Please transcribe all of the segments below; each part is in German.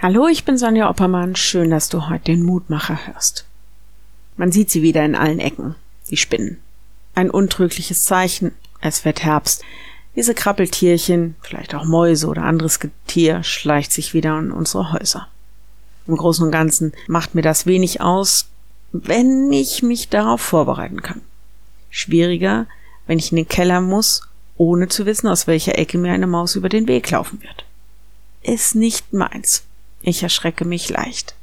Hallo, ich bin Sonja Oppermann. Schön, dass du heute den Mutmacher hörst. Man sieht sie wieder in allen Ecken, die Spinnen. Ein untrügliches Zeichen, es wird Herbst. Diese Krabbeltierchen, vielleicht auch Mäuse oder anderes Getier, schleicht sich wieder in unsere Häuser. Im Großen und Ganzen macht mir das wenig aus, wenn ich mich darauf vorbereiten kann. Schwieriger, wenn ich in den Keller muss, ohne zu wissen, aus welcher Ecke mir eine Maus über den Weg laufen wird. Ist nicht meins. Ich erschrecke mich leicht.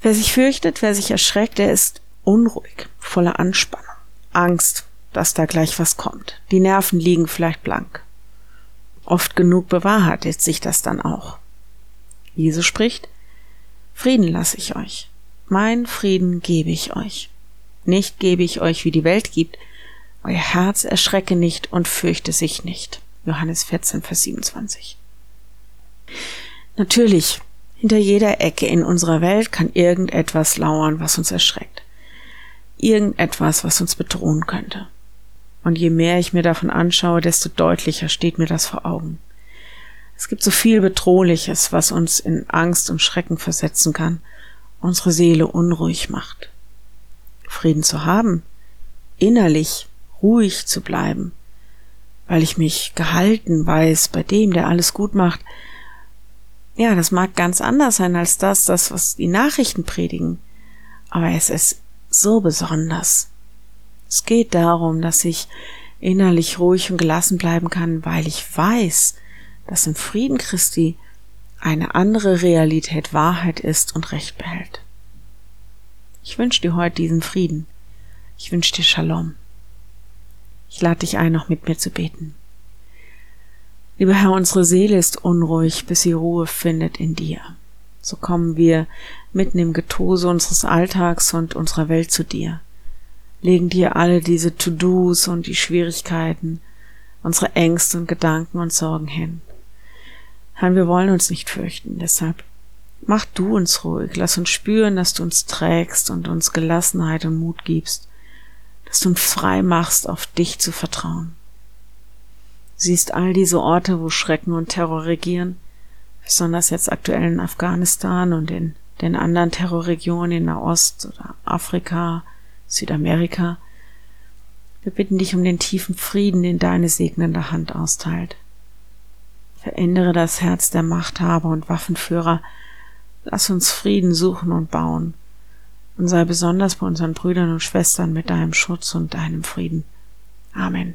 Wer sich fürchtet, wer sich erschreckt, der ist unruhig, voller Anspannung, Angst, dass da gleich was kommt. Die Nerven liegen vielleicht blank. Oft genug bewahrheitet sich das dann auch. Jesus spricht, Frieden lasse ich euch. Mein Frieden gebe ich euch. Nicht gebe ich euch, wie die Welt gibt. Euer Herz erschrecke nicht und fürchte sich nicht. Johannes 14, Vers 27. Natürlich, hinter jeder Ecke in unserer Welt kann irgendetwas lauern, was uns erschreckt. Irgendetwas, was uns bedrohen könnte. Und je mehr ich mir davon anschaue, desto deutlicher steht mir das vor Augen. Es gibt so viel Bedrohliches, was uns in Angst und Schrecken versetzen kann, unsere Seele unruhig macht. Frieden zu haben, innerlich ruhig zu bleiben, weil ich mich gehalten weiß bei dem, der alles gut macht, ja, das mag ganz anders sein als das, das, was die Nachrichten predigen. Aber es ist so besonders. Es geht darum, dass ich innerlich ruhig und gelassen bleiben kann, weil ich weiß, dass im Frieden Christi eine andere Realität Wahrheit ist und Recht behält. Ich wünsche dir heute diesen Frieden. Ich wünsche dir Shalom. Ich lade dich ein, noch mit mir zu beten. Lieber Herr, unsere Seele ist unruhig, bis sie Ruhe findet in dir. So kommen wir mitten im Getose unseres Alltags und unserer Welt zu dir, legen dir alle diese To-Dos und die Schwierigkeiten, unsere Ängste und Gedanken und Sorgen hin. Herr, wir wollen uns nicht fürchten, deshalb mach du uns ruhig, lass uns spüren, dass du uns trägst und uns Gelassenheit und Mut gibst, dass du uns frei machst, auf dich zu vertrauen siehst all diese Orte, wo Schrecken und Terror regieren, besonders jetzt aktuell in Afghanistan und in den anderen Terrorregionen in Nahost oder Afrika, Südamerika. Wir bitten dich um den tiefen Frieden, den deine segnende Hand austeilt. Verändere das Herz der Machthaber und Waffenführer. Lass uns Frieden suchen und bauen. Und sei besonders bei unseren Brüdern und Schwestern mit deinem Schutz und deinem Frieden. Amen.